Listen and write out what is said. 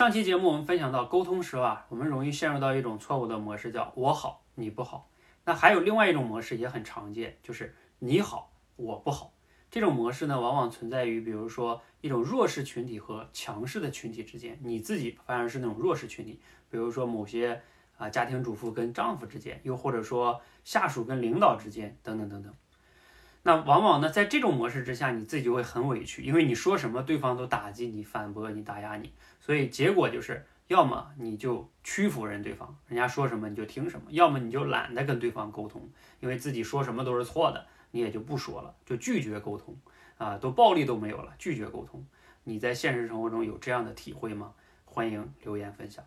上期节目我们分享到沟通时啊，我们容易陷入到一种错误的模式，叫我好你不好。那还有另外一种模式也很常见，就是你好我不好。这种模式呢，往往存在于比如说一种弱势群体和强势的群体之间，你自己反而是那种弱势群体，比如说某些啊家庭主妇跟丈夫之间，又或者说下属跟领导之间，等等等等。那往往呢，在这种模式之下，你自己就会很委屈，因为你说什么，对方都打击你、反驳你、打压你，所以结果就是，要么你就屈服人对方，人家说什么你就听什么；要么你就懒得跟对方沟通，因为自己说什么都是错的，你也就不说了，就拒绝沟通啊，都暴力都没有了，拒绝沟通。你在现实生活中有这样的体会吗？欢迎留言分享。